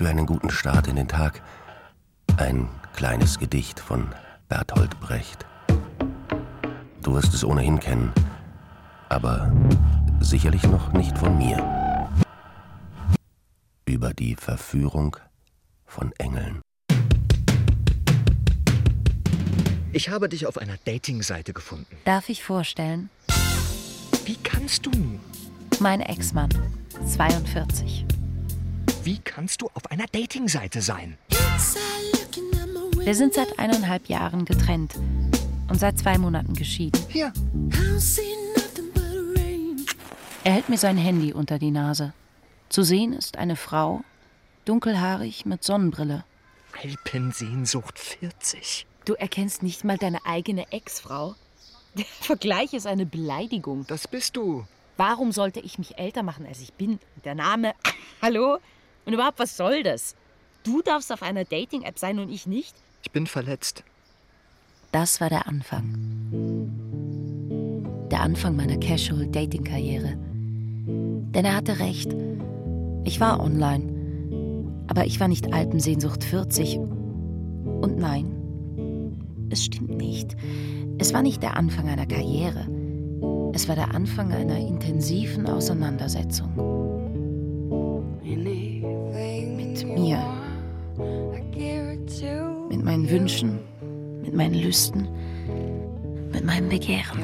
Für einen guten Start in den Tag ein kleines Gedicht von Bertolt Brecht. Du wirst es ohnehin kennen, aber sicherlich noch nicht von mir. Über die Verführung von Engeln. Ich habe dich auf einer Dating-Seite gefunden. Darf ich vorstellen? Wie kannst du? Mein Ex-Mann, 42. Wie kannst du auf einer Dating-Seite sein? Wir sind seit eineinhalb Jahren getrennt und seit zwei Monaten geschieden. Hier. Er hält mir sein Handy unter die Nase. Zu sehen ist eine Frau, dunkelhaarig mit Sonnenbrille. Alpensehnsucht 40. Du erkennst nicht mal deine eigene Ex-Frau. Der Vergleich ist eine Beleidigung. Das bist du. Warum sollte ich mich älter machen, als ich bin? Der Name. Hallo? Und überhaupt, was soll das? Du darfst auf einer Dating-App sein und ich nicht? Ich bin verletzt. Das war der Anfang. Der Anfang meiner Casual-Dating-Karriere. Denn er hatte recht. Ich war online. Aber ich war nicht Alpensehnsucht 40. Und nein, es stimmt nicht. Es war nicht der Anfang einer Karriere. Es war der Anfang einer intensiven Auseinandersetzung. Mit mir. Mit meinen Wünschen, mit meinen Lüsten, mit meinem Begehren.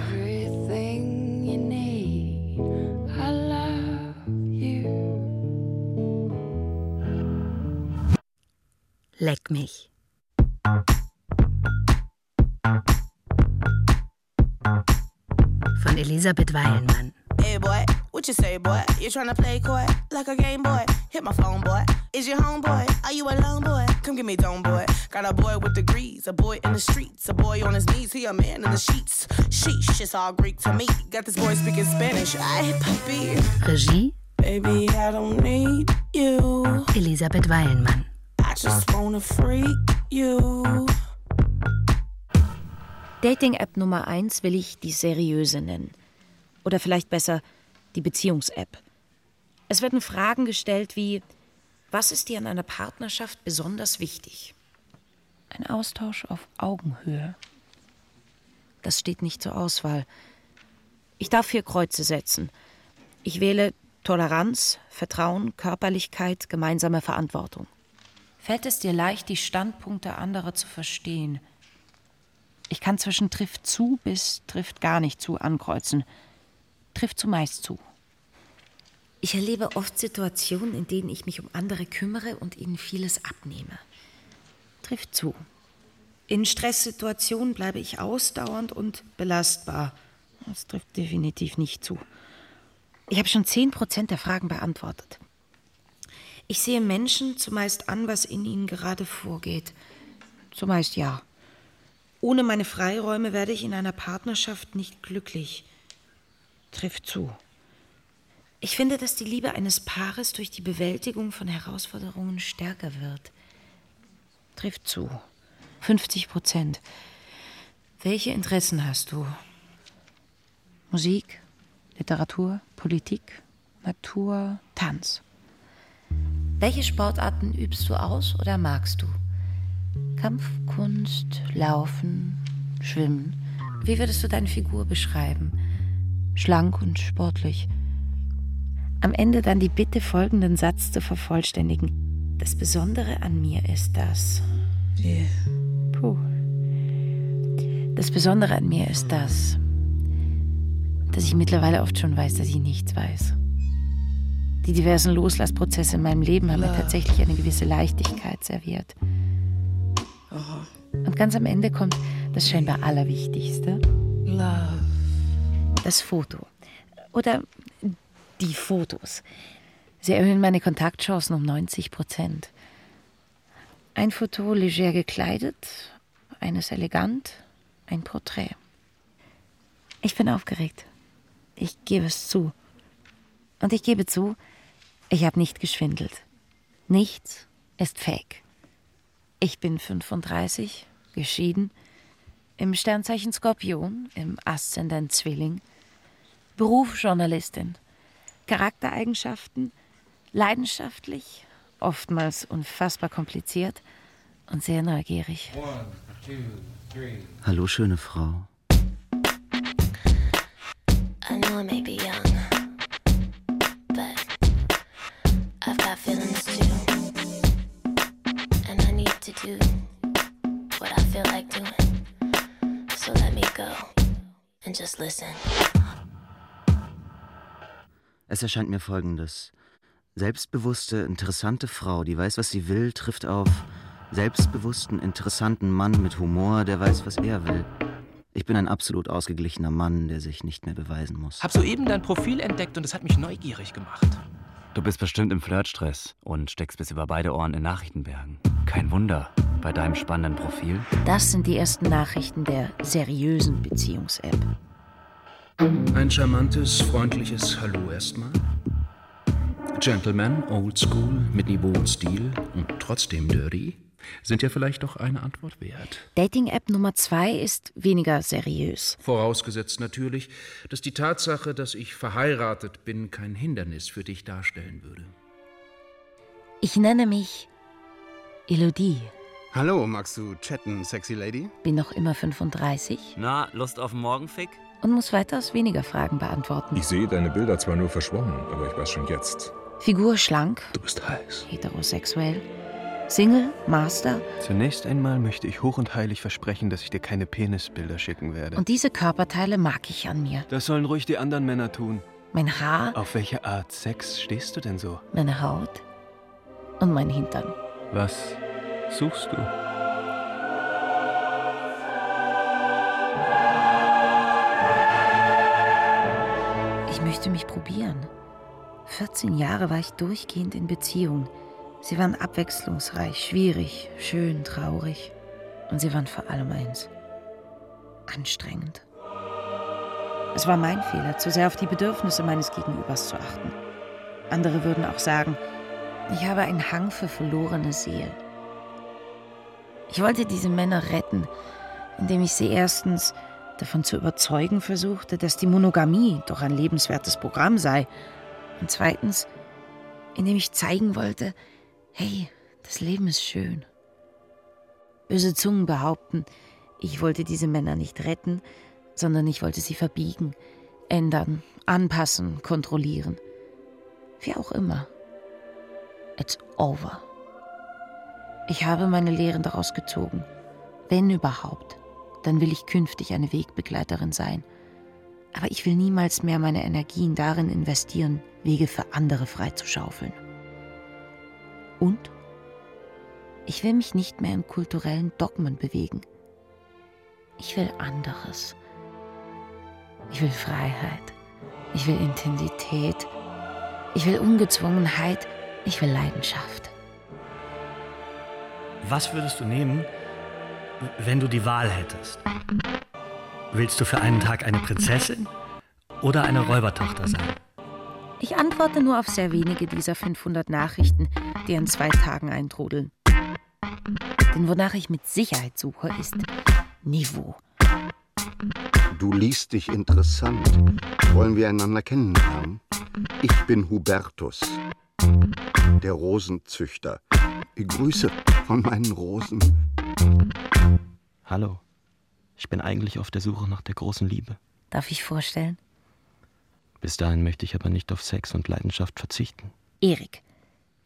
Leck mich. Von Elisabeth Weilenmann. Hey boy, what you say, boy? You tryna play coy like a game boy? Hit my phone, boy. Is your homeboy? Are you alone, boy? Come give me dome, boy. Got a boy with degrees, a boy in the streets, a boy on his knees, he a man in the sheets. Sheesh, it's all Greek to me. Got this boy speaking Spanish. I papi. Regie Baby, I don't need you. Elisabeth Weilenmann. I just wanna freak you. Dating-App Nummer 1 will ich die seriöse nennen. Oder vielleicht besser die Beziehungs-App. Es werden Fragen gestellt wie, was ist dir an einer Partnerschaft besonders wichtig? Ein Austausch auf Augenhöhe. Das steht nicht zur Auswahl. Ich darf vier Kreuze setzen. Ich wähle Toleranz, Vertrauen, Körperlichkeit, gemeinsame Verantwortung. Fällt es dir leicht, die Standpunkte anderer zu verstehen? Ich kann zwischen trifft zu bis trifft gar nicht zu ankreuzen. Trifft zumeist zu. Ich erlebe oft Situationen, in denen ich mich um andere kümmere und ihnen vieles abnehme. Trifft zu. In Stresssituationen bleibe ich ausdauernd und belastbar. Das trifft definitiv nicht zu. Ich habe schon 10% der Fragen beantwortet. Ich sehe Menschen zumeist an, was in ihnen gerade vorgeht. Zumeist ja. Ohne meine Freiräume werde ich in einer Partnerschaft nicht glücklich. Trifft zu. Ich finde, dass die Liebe eines Paares durch die Bewältigung von Herausforderungen stärker wird. Trifft zu. 50 Prozent. Welche Interessen hast du? Musik, Literatur, Politik, Natur, Tanz. Welche Sportarten übst du aus oder magst du? Kampfkunst, Laufen, Schwimmen. Wie würdest du deine Figur beschreiben? Schlank und sportlich. Am Ende dann die Bitte, folgenden Satz zu vervollständigen. Das Besondere an mir ist das. Puh. Das Besondere an mir ist das, dass ich mittlerweile oft schon weiß, dass ich nichts weiß. Die diversen Loslassprozesse in meinem Leben haben mir tatsächlich eine gewisse Leichtigkeit serviert. Und ganz am Ende kommt das scheinbar Allerwichtigste. Das Foto. Oder die Fotos. Sie erhöhen meine Kontaktchancen um 90 Prozent. Ein Foto leger gekleidet, eines elegant, ein Porträt. Ich bin aufgeregt. Ich gebe es zu. Und ich gebe zu, ich habe nicht geschwindelt. Nichts ist fake. Ich bin 35, geschieden, im Sternzeichen Skorpion, im Aszendent Zwilling, Beruf Journalistin, Charaktereigenschaften, leidenschaftlich, oftmals unfassbar kompliziert und sehr neugierig. Hallo, schöne Frau. I know I may be young, but I've got feelings too. And I need to do what I feel like doing. So let me go and just listen. Es erscheint mir folgendes. Selbstbewusste, interessante Frau, die weiß, was sie will, trifft auf selbstbewussten, interessanten Mann mit Humor, der weiß, was er will. Ich bin ein absolut ausgeglichener Mann, der sich nicht mehr beweisen muss. Hab soeben dein Profil entdeckt und es hat mich neugierig gemacht. Du bist bestimmt im Flirtstress und steckst bis über beide Ohren in Nachrichtenbergen. Kein Wunder bei deinem spannenden Profil. Das sind die ersten Nachrichten der seriösen Beziehungs-App. Ein charmantes, freundliches Hallo erstmal. Gentleman, old school, mit Niveau und Stil und trotzdem dirty, sind ja vielleicht doch eine Antwort wert. Dating-App Nummer zwei ist weniger seriös. Vorausgesetzt natürlich, dass die Tatsache, dass ich verheiratet bin, kein Hindernis für dich darstellen würde. Ich nenne mich Elodie, Hallo, magst du chatten, sexy Lady? bin noch immer 35 Na, Lust auf einen Morgenfick? Und muss weitaus weniger Fragen beantworten. Ich sehe deine Bilder zwar nur verschwommen, aber ich weiß schon jetzt. Figur schlank, Du bist heiß. heterosexuell, Single, Master Zunächst einmal möchte ich hoch und heilig versprechen, dass ich dir keine Penisbilder schicken werde. und diese Körperteile mag ich an mir. das sollen ruhig die anderen Männer tun. Mein Haar, Auf welche Art Sex stehst du denn so? meine Haut und mein Hintern. Was suchst du? Möchte mich probieren. 14 Jahre war ich durchgehend in Beziehung. Sie waren abwechslungsreich, schwierig, schön, traurig. Und sie waren vor allem eins. Anstrengend. Es war mein Fehler, zu sehr auf die Bedürfnisse meines Gegenübers zu achten. Andere würden auch sagen, ich habe einen Hang für verlorene Seelen. Ich wollte diese Männer retten, indem ich sie erstens davon zu überzeugen versuchte, dass die Monogamie doch ein lebenswertes Programm sei. Und zweitens, indem ich zeigen wollte, hey, das Leben ist schön. Böse Zungen behaupten, ich wollte diese Männer nicht retten, sondern ich wollte sie verbiegen, ändern, anpassen, kontrollieren. Wie auch immer. It's over. Ich habe meine Lehren daraus gezogen. Wenn überhaupt, dann will ich künftig eine Wegbegleiterin sein. Aber ich will niemals mehr meine Energien darin investieren, Wege für andere freizuschaufeln. Und ich will mich nicht mehr in kulturellen Dogmen bewegen. Ich will anderes. Ich will Freiheit. Ich will Intensität. Ich will Ungezwungenheit. Ich will Leidenschaft. Was würdest du nehmen, wenn du die Wahl hättest? Willst du für einen Tag eine Prinzessin oder eine Räubertochter sein? Ich antworte nur auf sehr wenige dieser 500 Nachrichten, die in zwei Tagen eintrudeln. Denn wonach ich mit Sicherheit suche, ist Niveau. Du liest dich interessant. Wollen wir einander kennenlernen? Ich bin Hubertus, der Rosenzüchter. Grüße von meinen Rosen. Hallo. Ich bin eigentlich auf der Suche nach der großen Liebe. Darf ich vorstellen? Bis dahin möchte ich aber nicht auf Sex und Leidenschaft verzichten. Erik,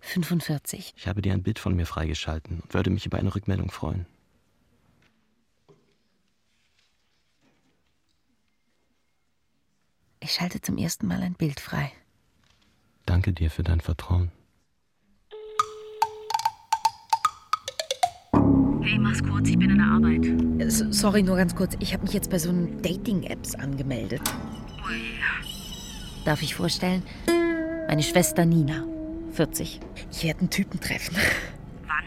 45. Ich habe dir ein Bild von mir freigeschalten und würde mich über eine Rückmeldung freuen. Ich schalte zum ersten Mal ein Bild frei. Danke dir für dein Vertrauen. Hey, mach's kurz, ich bin in der Arbeit. S sorry, nur ganz kurz. Ich habe mich jetzt bei so einem Dating-Apps angemeldet. Darf ich vorstellen? Meine Schwester Nina, 40. Ich werde einen Typen treffen. Wann?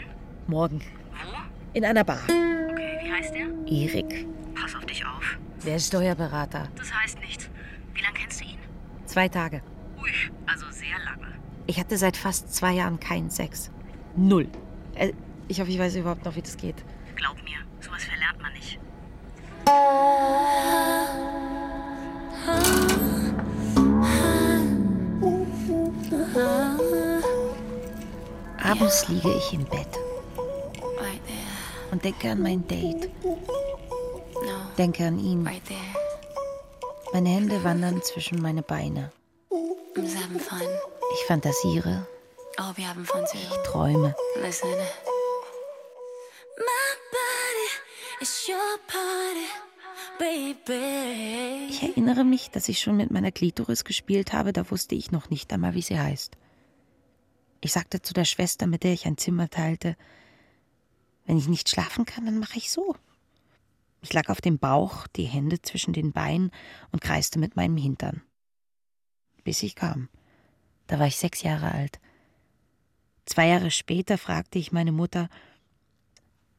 Morgen. Wo? In einer Bar. Okay, wie heißt der? Erik. Pass auf dich auf. Der ist Steuerberater. Das heißt nichts. Wie lange kennst du ihn? Zwei Tage. Ui, also sehr lange. Ich hatte seit fast zwei Jahren keinen Sex. Null. Äh, ich hoffe, ich weiß überhaupt noch, wie das geht. Glaub mir, sowas verlernt man nicht. Abends liege ich im Bett und denke an mein Date. Denke an ihn. Meine Hände wandern zwischen meine Beine. Ich fantasiere. Ich träume. Ich erinnere mich, dass ich schon mit meiner Klitoris gespielt habe, da wusste ich noch nicht einmal, wie sie heißt. Ich sagte zu der Schwester, mit der ich ein Zimmer teilte, wenn ich nicht schlafen kann, dann mache ich so. Ich lag auf dem Bauch, die Hände zwischen den Beinen und kreiste mit meinem Hintern. Bis ich kam. Da war ich sechs Jahre alt. Zwei Jahre später fragte ich meine Mutter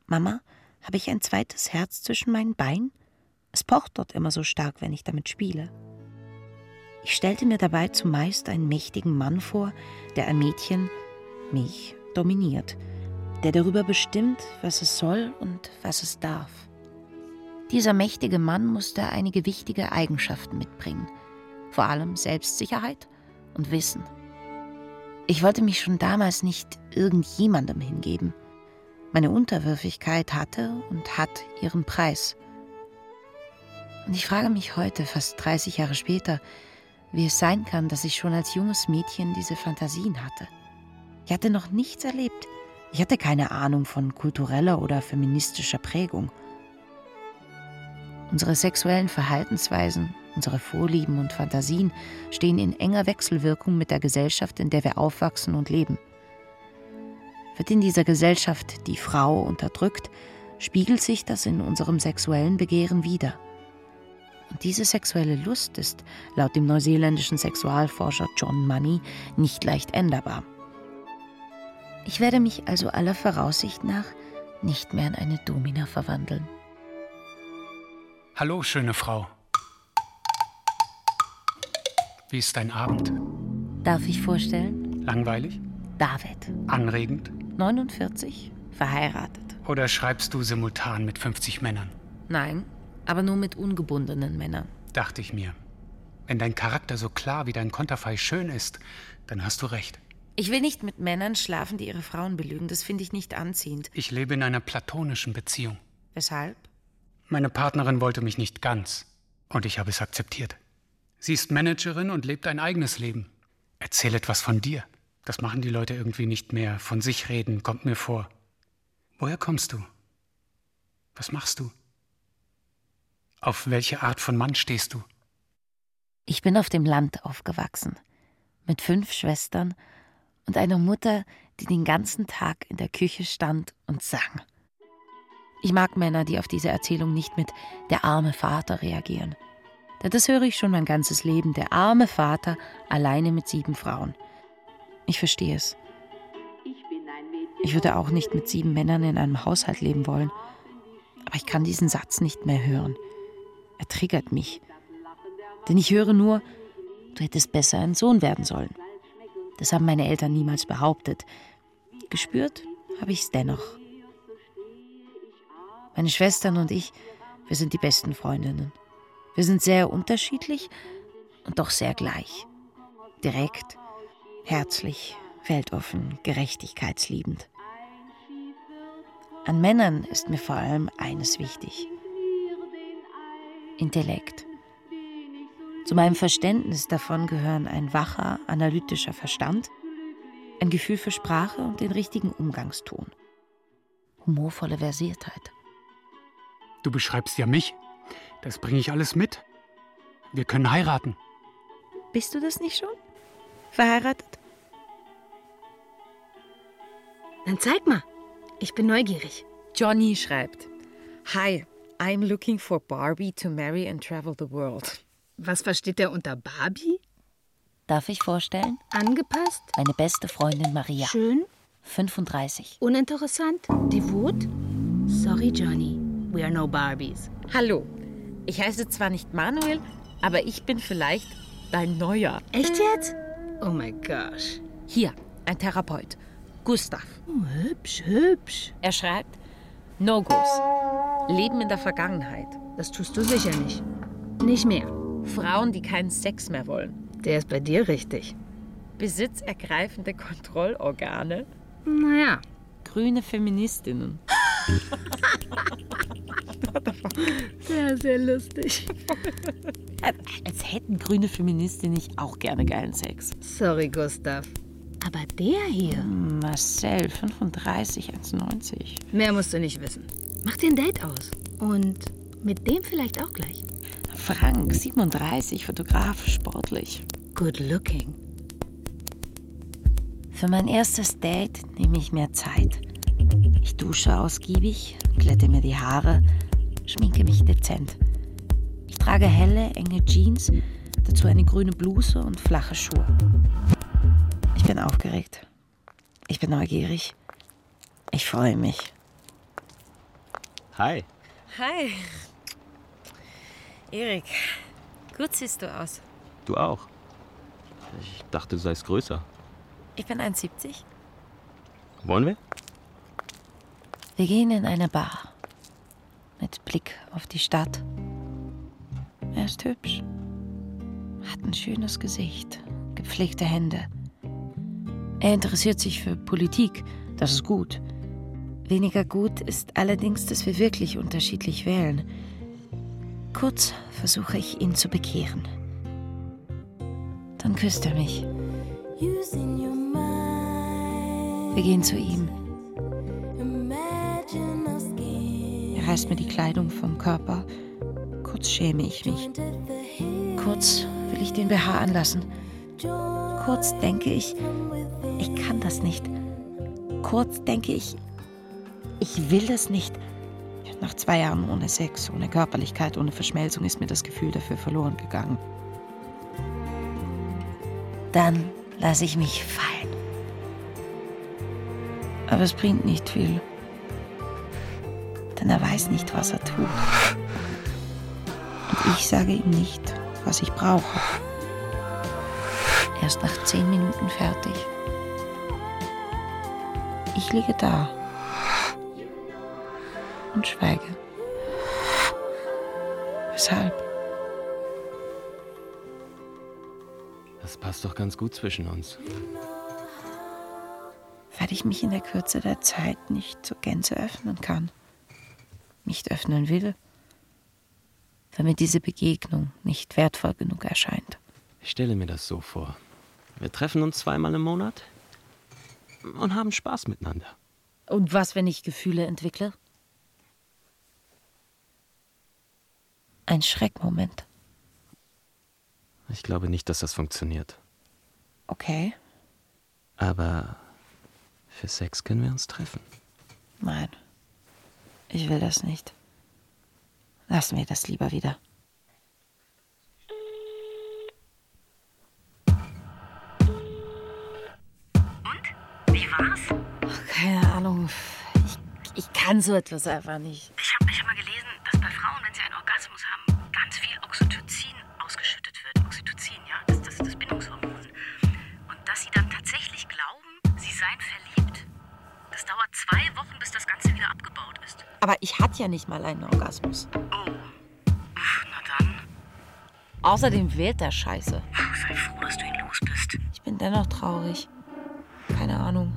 Mama, habe ich ein zweites Herz zwischen meinen Beinen? Es pocht dort immer so stark, wenn ich damit spiele. Ich stellte mir dabei zumeist einen mächtigen Mann vor, der ein Mädchen, mich, dominiert, der darüber bestimmt, was es soll und was es darf. Dieser mächtige Mann musste einige wichtige Eigenschaften mitbringen, vor allem Selbstsicherheit und Wissen. Ich wollte mich schon damals nicht irgendjemandem hingeben. Meine Unterwürfigkeit hatte und hat ihren Preis. Und ich frage mich heute, fast 30 Jahre später, wie es sein kann, dass ich schon als junges Mädchen diese Fantasien hatte. Ich hatte noch nichts erlebt. Ich hatte keine Ahnung von kultureller oder feministischer Prägung. Unsere sexuellen Verhaltensweisen, unsere Vorlieben und Fantasien stehen in enger Wechselwirkung mit der Gesellschaft, in der wir aufwachsen und leben. Wird in dieser Gesellschaft die Frau unterdrückt, spiegelt sich das in unserem sexuellen Begehren wider. Und diese sexuelle Lust ist, laut dem neuseeländischen Sexualforscher John Money, nicht leicht änderbar. Ich werde mich also aller Voraussicht nach nicht mehr in eine Domina verwandeln. Hallo, schöne Frau. Wie ist dein Abend? Darf ich vorstellen? Langweilig? David. Anregend? 49, verheiratet. Oder schreibst du simultan mit 50 Männern? Nein, aber nur mit ungebundenen Männern. Dachte ich mir. Wenn dein Charakter so klar wie dein Konterfei schön ist, dann hast du recht. Ich will nicht mit Männern schlafen, die ihre Frauen belügen. Das finde ich nicht anziehend. Ich lebe in einer platonischen Beziehung. Weshalb? Meine Partnerin wollte mich nicht ganz. Und ich habe es akzeptiert. Sie ist Managerin und lebt ein eigenes Leben. Erzähl etwas von dir. Das machen die Leute irgendwie nicht mehr. Von sich reden kommt mir vor. Woher kommst du? Was machst du? Auf welche Art von Mann stehst du? Ich bin auf dem Land aufgewachsen. Mit fünf Schwestern und einer Mutter, die den ganzen Tag in der Küche stand und sang. Ich mag Männer, die auf diese Erzählung nicht mit der arme Vater reagieren. Denn das höre ich schon mein ganzes Leben, der arme Vater alleine mit sieben Frauen. Ich verstehe es. Ich würde auch nicht mit sieben Männern in einem Haushalt leben wollen. Aber ich kann diesen Satz nicht mehr hören. Er triggert mich. Denn ich höre nur, du hättest besser ein Sohn werden sollen. Das haben meine Eltern niemals behauptet. Gespürt habe ich es dennoch. Meine Schwestern und ich, wir sind die besten Freundinnen. Wir sind sehr unterschiedlich und doch sehr gleich. Direkt, herzlich, weltoffen, gerechtigkeitsliebend. An Männern ist mir vor allem eines wichtig. Intellekt. Zu meinem Verständnis davon gehören ein wacher, analytischer Verstand, ein Gefühl für Sprache und den richtigen Umgangston. Humorvolle Versiertheit. Du beschreibst ja mich. Das bringe ich alles mit. Wir können heiraten. Bist du das nicht schon? Verheiratet? Dann zeig mal. Ich bin neugierig. Johnny schreibt: Hi, I'm looking for Barbie to marry and travel the world. Was versteht er unter Barbie? Darf ich vorstellen? Angepasst? Meine beste Freundin Maria. Schön? 35. Uninteressant? Devot? Sorry, Johnny. We are no Barbies. Hallo. Ich heiße zwar nicht Manuel, aber ich bin vielleicht dein neuer. Echt jetzt? Oh my gosh. Hier, ein Therapeut. Gustav. Oh, hübsch, hübsch. Er schreibt: No-Gos. Leben in der Vergangenheit. Das tust du sicher nicht. Nicht mehr. Frauen, die keinen Sex mehr wollen. Der ist bei dir richtig. Besitzergreifende Kontrollorgane. Naja. Grüne Feministinnen. Sehr, sehr lustig. Als hätten grüne Feministinnen nicht auch gerne geilen Sex. Sorry, Gustav. Aber der hier. Marcel, 35, 1,90. Mehr musst du nicht wissen. Mach dir ein Date aus. Und mit dem vielleicht auch gleich. Frank, 37, Fotograf, sportlich. Good looking. Für mein erstes Date nehme ich mir Zeit. Ich dusche ausgiebig, glätte mir die Haare, schminke mich dezent. Ich trage helle, enge Jeans, dazu eine grüne Bluse und flache Schuhe. Ich bin aufgeregt. Ich bin neugierig. Ich freue mich. Hi. Hi. Erik, gut siehst du aus. Du auch. Ich dachte, du seist größer. Ich bin 1,70. Wollen wir? Wir gehen in eine Bar. Mit Blick auf die Stadt. Er ist hübsch. Hat ein schönes Gesicht. Gepflegte Hände. Er interessiert sich für Politik. Das ist gut. Weniger gut ist allerdings, dass wir wirklich unterschiedlich wählen. Kurz versuche ich, ihn zu bekehren. Dann küsst er mich. Wir gehen zu ihm. Reißt mir die Kleidung vom Körper. Kurz schäme ich mich. Kurz will ich den BH anlassen. Kurz denke ich, ich kann das nicht. Kurz denke ich, ich will das nicht. Nach zwei Jahren ohne Sex, ohne Körperlichkeit, ohne Verschmelzung ist mir das Gefühl dafür verloren gegangen. Dann lasse ich mich fallen. Aber es bringt nicht viel. Denn er weiß nicht, was er tut. Und ich sage ihm nicht, was ich brauche. Er ist nach zehn Minuten fertig. Ich liege da und schweige. Weshalb? Das passt doch ganz gut zwischen uns. Weil ich mich in der Kürze der Zeit nicht zur Gänze öffnen kann. Nicht öffnen will. Weil mir diese Begegnung nicht wertvoll genug erscheint. Ich stelle mir das so vor. Wir treffen uns zweimal im Monat und haben Spaß miteinander. Und was, wenn ich Gefühle entwickle? Ein Schreckmoment. Ich glaube nicht, dass das funktioniert. Okay. Aber für Sex können wir uns treffen. Nein. Ich will das nicht. Lassen wir das lieber wieder. Wie war's? Ach, keine Ahnung. Ich, ich kann so etwas einfach nicht. Ich habe ich hab mal gelesen, dass bei Frauen, wenn sie einen Orgasmus haben, ganz viel Oxytocin ausgeschüttet wird. Oxytocin, ja, das, das ist das Bindungshormon. Und dass sie dann tatsächlich glauben, sie seien verliebt. Das dauert zwei Wochen, bis das Ganze. Aber ich hatte ja nicht mal einen Orgasmus. Oh. Uff, na dann. Außerdem wählt der Scheiße. Sei froh, dass du ihn los bist. Ich bin dennoch traurig. Keine Ahnung.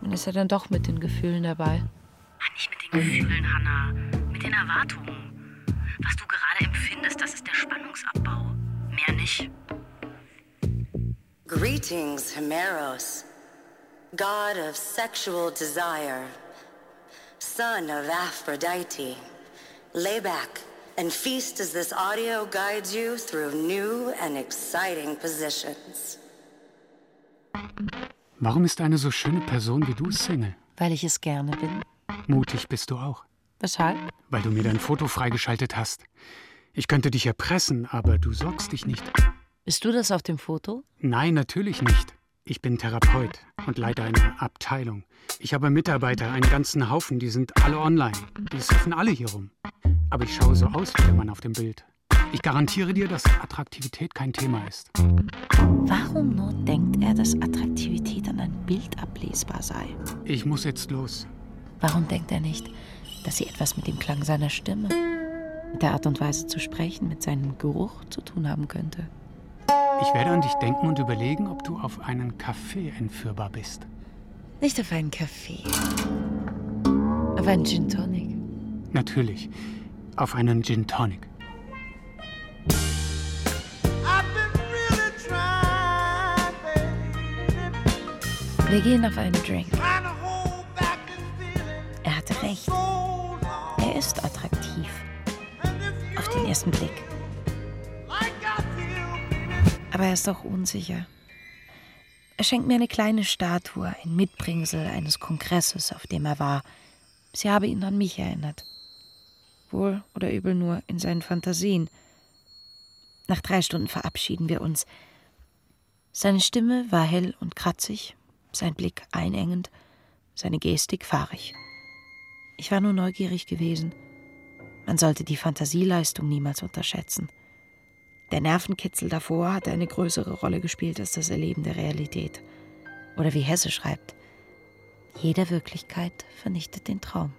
Man ist ja dann doch mit den Gefühlen dabei. Nicht mit den Gefühlen, Hannah. Mit den Erwartungen. Was du gerade empfindest, das ist der Spannungsabbau. Mehr nicht. Greetings, Himeros, god of sexual desire, son of Aphrodite. Lay back and feast as this audio guides you through new and exciting positions. Warum ist eine so schöne Person wie du Single? Weil ich es gerne bin. Mutig bist du auch. Weshalb? Weil du mir dein Foto freigeschaltet hast. Ich könnte dich erpressen, aber du sorgst dich nicht. Bist du das auf dem Foto? Nein, natürlich nicht. Ich bin Therapeut und leite eine Abteilung. Ich habe Mitarbeiter, einen ganzen Haufen, die sind alle online. Die surfen alle hier rum. Aber ich schaue so aus wie der Mann auf dem Bild. Ich garantiere dir, dass Attraktivität kein Thema ist. Warum nur denkt er, dass Attraktivität an ein Bild ablesbar sei? Ich muss jetzt los. Warum denkt er nicht, dass sie etwas mit dem Klang seiner Stimme, mit der Art und Weise zu sprechen, mit seinem Geruch zu tun haben könnte? Ich werde an dich denken und überlegen, ob du auf einen Kaffee entführbar bist. Nicht auf einen Kaffee. Auf einen Gin Tonic. Natürlich. Auf einen Gin Tonic. Wir gehen auf einen Drink. Er hatte recht. Er ist attraktiv. Auf den ersten Blick. Aber er ist auch unsicher. Er schenkt mir eine kleine Statue, ein Mitbringsel eines Kongresses, auf dem er war. Sie habe ihn an mich erinnert. Wohl oder übel nur in seinen Fantasien. Nach drei Stunden verabschieden wir uns. Seine Stimme war hell und kratzig, sein Blick einengend, seine Gestik fahrig. Ich war nur neugierig gewesen. Man sollte die Fantasieleistung niemals unterschätzen. Der Nervenkitzel davor hatte eine größere Rolle gespielt als das Erleben der Realität. Oder wie Hesse schreibt, jede Wirklichkeit vernichtet den Traum.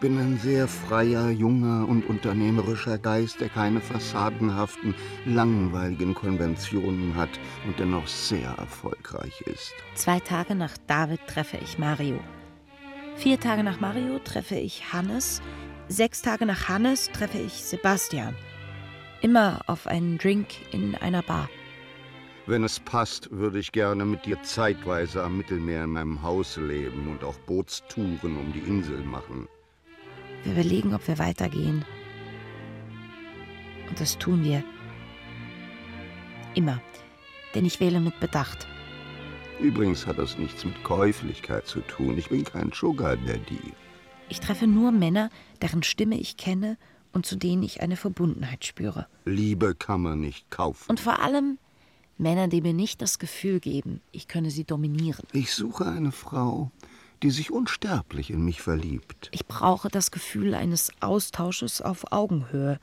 bin ein sehr freier, junger und unternehmerischer Geist, der keine fassadenhaften, langweiligen Konventionen hat und dennoch sehr erfolgreich ist. Zwei Tage nach David treffe ich Mario. Vier Tage nach Mario treffe ich Hannes. Sechs Tage nach Hannes treffe ich Sebastian. Immer auf einen Drink in einer Bar. Wenn es passt, würde ich gerne mit dir zeitweise am Mittelmeer in meinem Haus leben und auch Bootstouren um die Insel machen. Wir überlegen, ob wir weitergehen. Und das tun wir. Immer. Denn ich wähle mit Bedacht. Übrigens hat das nichts mit Käuflichkeit zu tun. Ich bin kein Sugar Daddy. Ich treffe nur Männer, deren Stimme ich kenne und zu denen ich eine Verbundenheit spüre. Liebe kann man nicht kaufen. Und vor allem Männer, die mir nicht das Gefühl geben, ich könne sie dominieren. Ich suche eine Frau, die sich unsterblich in mich verliebt. Ich brauche das Gefühl eines Austausches auf Augenhöhe.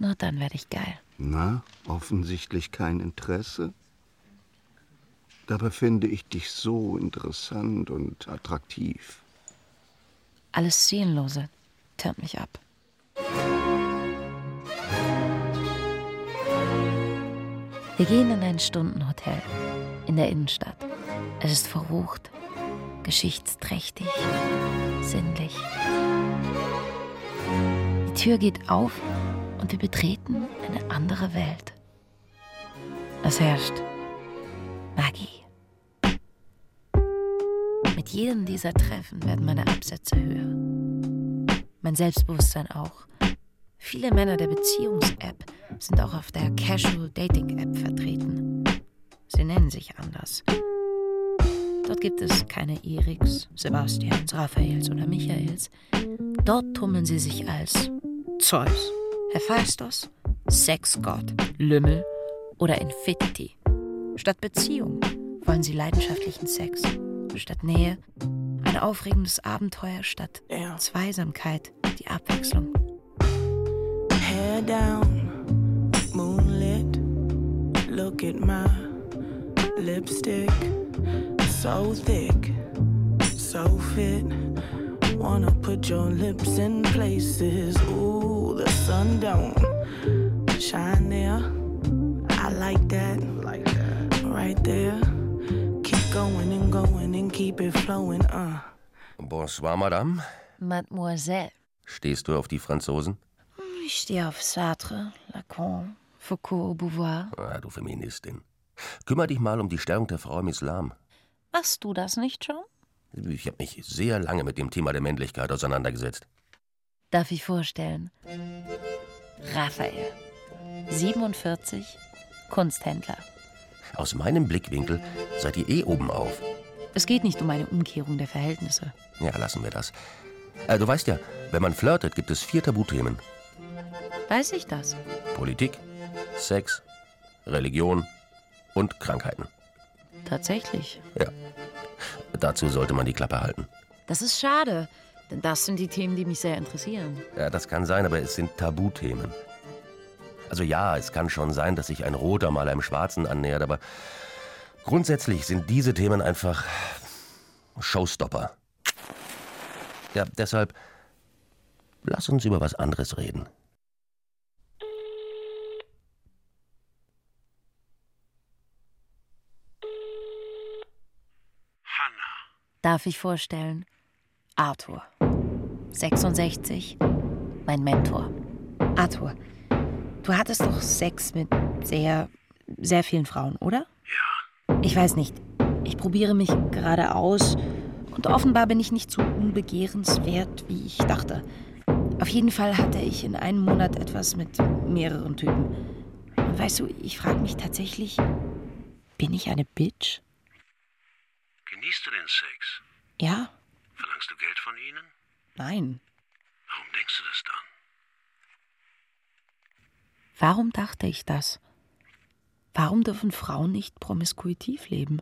Na, dann werde ich geil. Na, offensichtlich kein Interesse. Dabei finde ich dich so interessant und attraktiv. Alles Seelenlose turnt mich ab. Wir gehen in ein Stundenhotel in der Innenstadt. Es ist verrucht, geschichtsträchtig, sinnlich. Die Tür geht auf und wir betreten eine andere Welt. Es herrscht Magie. Jedem dieser Treffen werden meine Absätze höher. Mein Selbstbewusstsein auch. Viele Männer der Beziehungs-App sind auch auf der Casual Dating App vertreten. Sie nennen sich anders. Dort gibt es keine Eriks, Sebastians, Raphaels oder Michaels. Dort tummeln sie sich als Zeus, Hephaistos, Sexgott, Lümmel oder Infinity. Statt Beziehung wollen sie leidenschaftlichen Sex. Statt Nähe ein aufregendes Abenteuer. Statt Zweisamkeit die Abwechslung. Hair down, moonlit. Look at my lipstick. So thick, so fit. Wanna put your lips in places. Ooh, the sun don't shine there. I like that. Like that. Right there. Keep going and going and keep it flowing. Uh. Bonsoir, Madame. Mademoiselle. Stehst du auf die Franzosen? Ich stehe auf Sartre, Lacan, Foucault, Beauvoir. Ah, du Feministin. Kümmer dich mal um die Stellung der Frau im Islam. Machst du das nicht schon? Ich habe mich sehr lange mit dem Thema der Männlichkeit auseinandergesetzt. Darf ich vorstellen? Raphael, 47, Kunsthändler. Aus meinem Blickwinkel seid ihr eh oben auf. Es geht nicht um eine Umkehrung der Verhältnisse. Ja, lassen wir das. Äh, du weißt ja, wenn man flirtet, gibt es vier Tabuthemen. Weiß ich das? Politik, Sex, Religion und Krankheiten. Tatsächlich. Ja. Dazu sollte man die Klappe halten. Das ist schade, denn das sind die Themen, die mich sehr interessieren. Ja, das kann sein, aber es sind Tabuthemen. Also ja, es kann schon sein, dass sich ein Roter mal einem Schwarzen annähert, aber Grundsätzlich sind diese Themen einfach Showstopper. Ja, deshalb lass uns über was anderes reden. Hanna. darf ich vorstellen, Arthur. 66, mein Mentor. Arthur, du hattest doch Sex mit sehr, sehr vielen Frauen, oder? Ich weiß nicht. Ich probiere mich gerade aus und offenbar bin ich nicht so unbegehrenswert, wie ich dachte. Auf jeden Fall hatte ich in einem Monat etwas mit mehreren Typen. Und weißt du, ich frage mich tatsächlich, bin ich eine Bitch? Genießt du den Sex? Ja? Verlangst du Geld von ihnen? Nein. Warum denkst du das dann? Warum dachte ich das? Warum dürfen Frauen nicht promiskuitiv leben?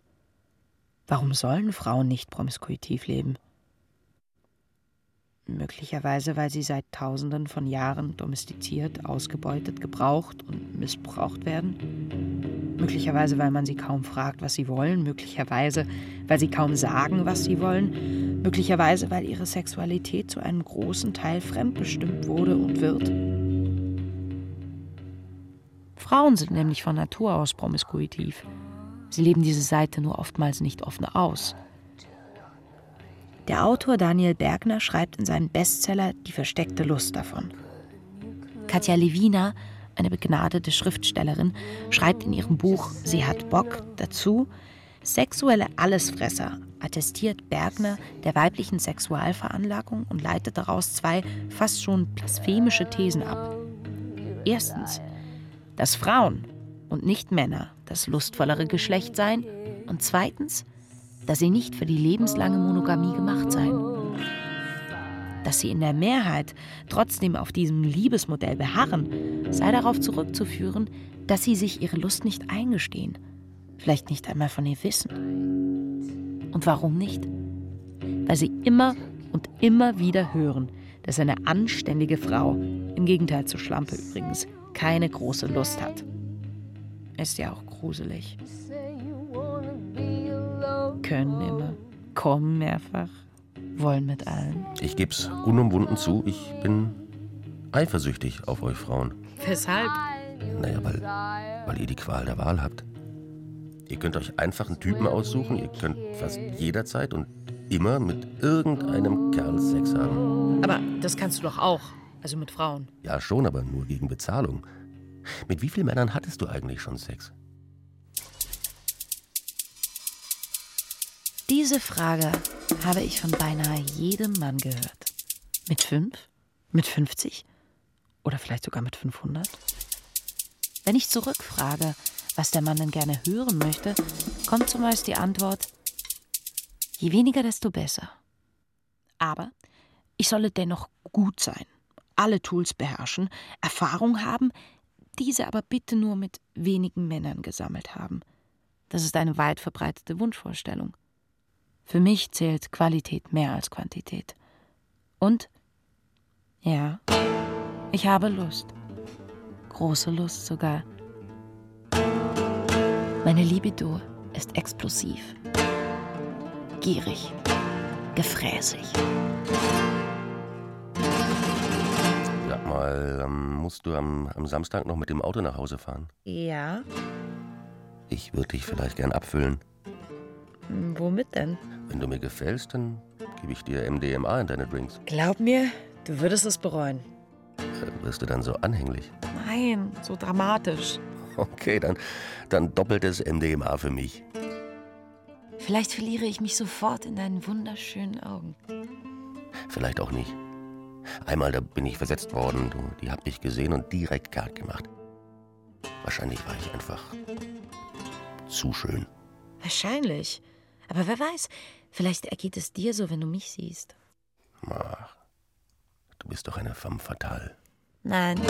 Warum sollen Frauen nicht promiskuitiv leben? Möglicherweise, weil sie seit Tausenden von Jahren domestiziert, ausgebeutet, gebraucht und missbraucht werden. Möglicherweise, weil man sie kaum fragt, was sie wollen. Möglicherweise, weil sie kaum sagen, was sie wollen. Möglicherweise, weil ihre Sexualität zu einem großen Teil fremdbestimmt wurde und wird. Frauen sind nämlich von Natur aus promiskuitiv. Sie leben diese Seite nur oftmals nicht offen aus. Der Autor Daniel Bergner schreibt in seinem Bestseller Die versteckte Lust davon. Katja Lewina, eine begnadete Schriftstellerin, schreibt in ihrem Buch Sie hat Bock dazu, sexuelle Allesfresser attestiert Bergner der weiblichen Sexualveranlagung und leitet daraus zwei fast schon blasphemische Thesen ab. Erstens, dass Frauen und nicht Männer das lustvollere Geschlecht seien und zweitens, dass sie nicht für die lebenslange Monogamie gemacht seien. Dass sie in der Mehrheit trotzdem auf diesem Liebesmodell beharren, sei darauf zurückzuführen, dass sie sich ihre Lust nicht eingestehen, vielleicht nicht einmal von ihr wissen. Und warum nicht? Weil sie immer und immer wieder hören, dass eine anständige Frau, im Gegenteil zur Schlampe übrigens, keine große Lust hat. Ist ja auch gruselig. Können immer, kommen mehrfach, wollen mit allen. Ich geb's unumwunden zu, ich bin eifersüchtig auf euch Frauen. Weshalb? Naja, weil, weil ihr die Qual der Wahl habt. Ihr könnt euch einfach einen Typen aussuchen, ihr könnt fast jederzeit und immer mit irgendeinem Kerl Sex haben. Aber das kannst du doch auch, also mit Frauen. Ja, schon, aber nur gegen Bezahlung. Mit wie vielen Männern hattest du eigentlich schon Sex? Diese Frage habe ich von beinahe jedem Mann gehört. Mit fünf? Mit 50? Oder vielleicht sogar mit 500? Wenn ich zurückfrage, was der Mann denn gerne hören möchte, kommt zumeist die Antwort, je weniger, desto besser. Aber ich solle dennoch gut sein, alle Tools beherrschen, Erfahrung haben, diese aber bitte nur mit wenigen Männern gesammelt haben. Das ist eine weit verbreitete Wunschvorstellung. Für mich zählt Qualität mehr als Quantität. Und ja, ich habe Lust. Große Lust sogar. Meine Libido ist explosiv. Gierig. Gefräßig. Sag mal, ähm, musst du am, am Samstag noch mit dem Auto nach Hause fahren? Ja? Ich würde dich vielleicht gern abfüllen. Hm, Womit denn? Wenn du mir gefällst, dann gebe ich dir MDMA in deine Drinks. Glaub mir, du würdest es bereuen. Äh, Wirst du dann so anhänglich? Nein, so dramatisch. Okay, dann, dann doppeltes MDMA für mich. Vielleicht verliere ich mich sofort in deinen wunderschönen Augen. Vielleicht auch nicht. Einmal da bin ich versetzt worden, die hat mich gesehen und direkt kalt gemacht. Wahrscheinlich war ich einfach zu schön. Wahrscheinlich. Aber wer weiß, vielleicht ergeht es dir so, wenn du mich siehst. Ach, du bist doch eine femme fatale. Nein,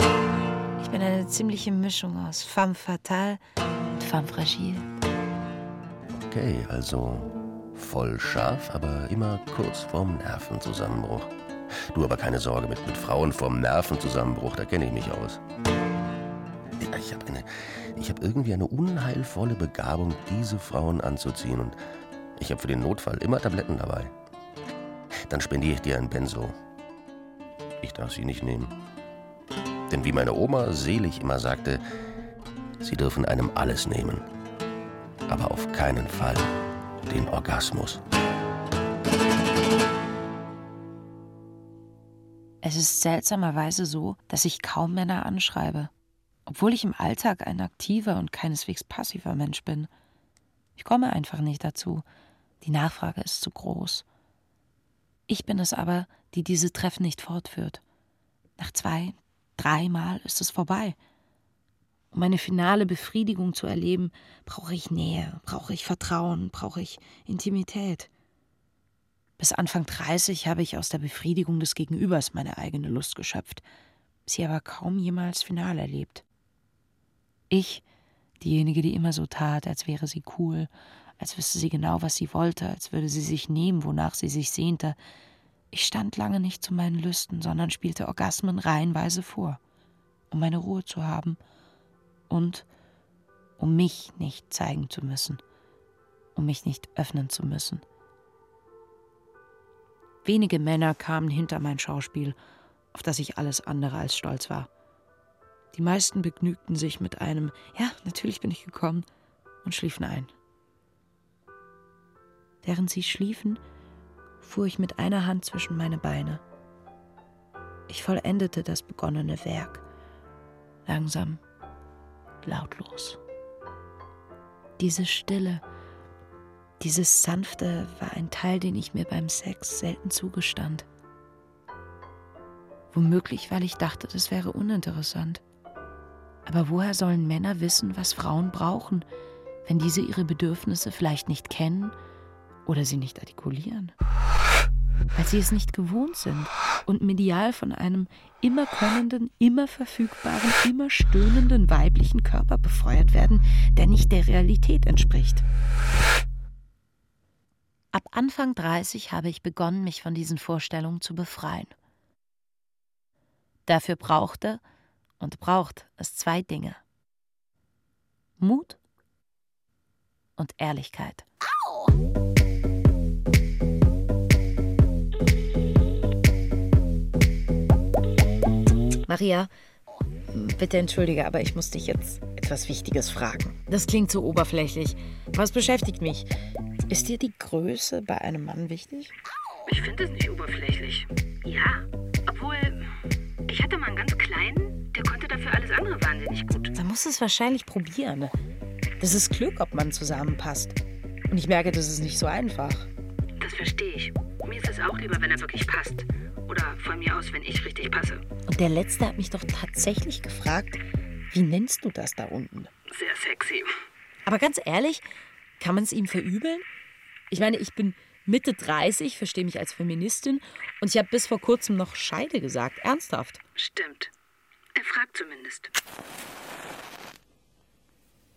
ich bin eine ziemliche Mischung aus femme fatale und femme fragile. Okay, also voll scharf, aber immer kurz vorm Nervenzusammenbruch. Du aber keine Sorge, mit, mit Frauen vorm Nervenzusammenbruch, da kenne ich mich aus. Ich habe habe irgendwie eine unheilvolle Begabung, diese Frauen anzuziehen und ich habe für den Notfall immer Tabletten dabei. Dann spendiere ich dir ein Benzo. Ich darf sie nicht nehmen. Denn wie meine Oma selig immer sagte, sie dürfen einem alles nehmen, aber auf keinen Fall den Orgasmus. Es ist seltsamerweise so, dass ich kaum Männer anschreibe, obwohl ich im Alltag ein aktiver und keineswegs passiver Mensch bin. Ich komme einfach nicht dazu. Die Nachfrage ist zu groß. Ich bin es aber, die diese Treffen nicht fortführt. Nach zwei, dreimal ist es vorbei. Um eine finale Befriedigung zu erleben, brauche ich Nähe, brauche ich Vertrauen, brauche ich Intimität. Bis Anfang 30 habe ich aus der Befriedigung des Gegenübers meine eigene Lust geschöpft, sie aber kaum jemals final erlebt. Ich, diejenige, die immer so tat, als wäre sie cool, als wüsste sie genau, was sie wollte, als würde sie sich nehmen, wonach sie sich sehnte. Ich stand lange nicht zu meinen Lüsten, sondern spielte Orgasmen reihenweise vor, um meine Ruhe zu haben und um mich nicht zeigen zu müssen, um mich nicht öffnen zu müssen. Wenige Männer kamen hinter mein Schauspiel, auf das ich alles andere als stolz war. Die meisten begnügten sich mit einem Ja, natürlich bin ich gekommen und schliefen ein. Während sie schliefen, fuhr ich mit einer Hand zwischen meine Beine. Ich vollendete das begonnene Werk, langsam, lautlos. Diese Stille, dieses Sanfte war ein Teil, den ich mir beim Sex selten zugestand. Womöglich, weil ich dachte, das wäre uninteressant. Aber woher sollen Männer wissen, was Frauen brauchen, wenn diese ihre Bedürfnisse vielleicht nicht kennen oder sie nicht artikulieren? Weil sie es nicht gewohnt sind und medial von einem immer könnenden, immer verfügbaren, immer stöhnenden weiblichen Körper befeuert werden, der nicht der Realität entspricht. Ab Anfang 30 habe ich begonnen, mich von diesen Vorstellungen zu befreien. Dafür brauchte und braucht es zwei Dinge. Mut und Ehrlichkeit. Maria, bitte entschuldige, aber ich muss dich jetzt etwas Wichtiges fragen. Das klingt so oberflächlich. Was beschäftigt mich? Ist dir die Größe bei einem Mann wichtig? Ich finde es nicht oberflächlich. Ja, obwohl ich hatte mal einen ganz kleinen, der konnte dafür alles andere wahnsinnig gut. Man muss es wahrscheinlich probieren. Das ist Glück, ob man zusammenpasst. Und ich merke, das ist nicht so einfach. Das verstehe ich. Mir ist es auch lieber, wenn er wirklich passt. Oder von mir aus, wenn ich richtig passe. Und der Letzte hat mich doch tatsächlich gefragt, wie nennst du das da unten? Sehr sexy. Aber ganz ehrlich, kann man es ihm verübeln? Ich meine, ich bin Mitte 30, verstehe mich als Feministin und ich habe bis vor kurzem noch Scheide gesagt. Ernsthaft. Stimmt. Er fragt zumindest.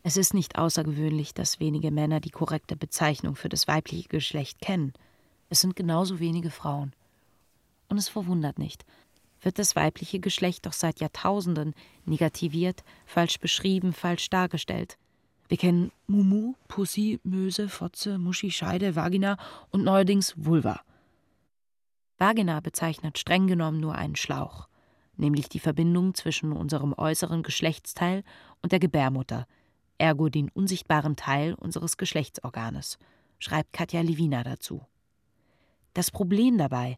Es ist nicht außergewöhnlich, dass wenige Männer die korrekte Bezeichnung für das weibliche Geschlecht kennen. Es sind genauso wenige Frauen. Und es verwundert nicht. Wird das weibliche Geschlecht doch seit Jahrtausenden negativiert, falsch beschrieben, falsch dargestellt. Wir kennen Mumu, Pussy, Möse, Fotze, Muschi, Scheide, Vagina und neuerdings Vulva. Vagina bezeichnet streng genommen nur einen Schlauch, nämlich die Verbindung zwischen unserem äußeren Geschlechtsteil und der Gebärmutter, ergo den unsichtbaren Teil unseres Geschlechtsorganes, schreibt Katja Levina dazu. Das Problem dabei,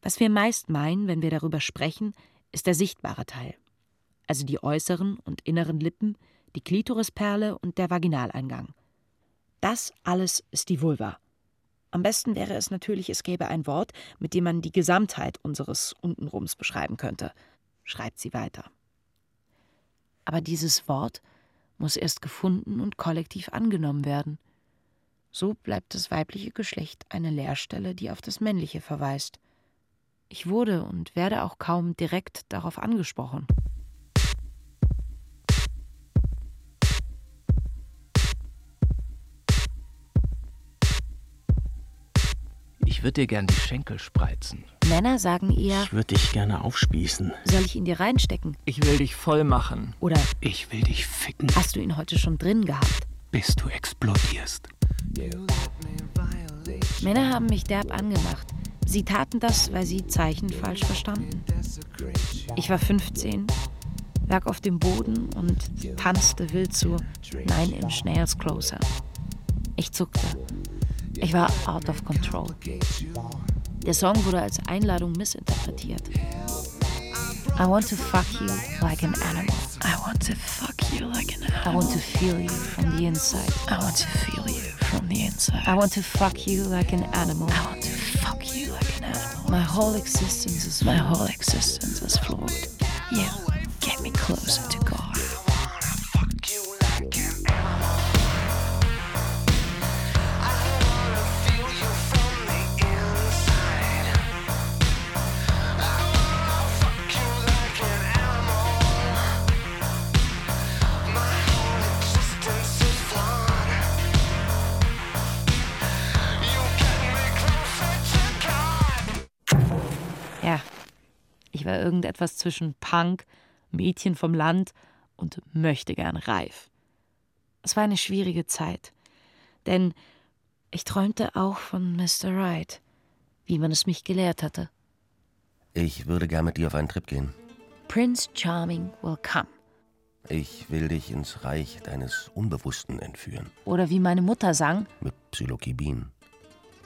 was wir meist meinen, wenn wir darüber sprechen, ist der sichtbare Teil, also die äußeren und inneren Lippen, die Klitorisperle und der Vaginaleingang. Das alles ist die Vulva. Am besten wäre es natürlich, es gäbe ein Wort, mit dem man die Gesamtheit unseres Untenrums beschreiben könnte, schreibt sie weiter. Aber dieses Wort muss erst gefunden und kollektiv angenommen werden. So bleibt das weibliche Geschlecht eine Leerstelle, die auf das männliche verweist. Ich wurde und werde auch kaum direkt darauf angesprochen. Ich würde dir gern die Schenkel spreizen. Männer sagen eher, Ich würde dich gerne aufspießen. soll ich ihn dir reinstecken? Ich will dich voll machen. Oder Ich will dich ficken, hast du ihn heute schon drin gehabt? bis du explodierst. Männer haben mich derb angemacht. Sie taten das, weil sie Zeichen falsch verstanden. Ich war 15, lag auf dem Boden und tanzte wild zu Nine Inch Nails Closer. Ich zuckte. Ich war out of control. Der Song wurde als Einladung missinterpretiert. I want to fuck you like an animal. I want to fuck you like an animal. I want to feel you from the inside. I want to feel you from the inside. I want to fuck you like an animal. I want to fuck you like an animal. My whole existence is My whole existence is flawed. You get me closer to God. War irgendetwas zwischen Punk, Mädchen vom Land und möchte gern reif. Es war eine schwierige Zeit, denn ich träumte auch von Mr. Right, wie man es mich gelehrt hatte. Ich würde gern mit dir auf einen Trip gehen. Prince Charming will come. Ich will dich ins Reich deines Unbewussten entführen. Oder wie meine Mutter sang, Mit Psilocybin,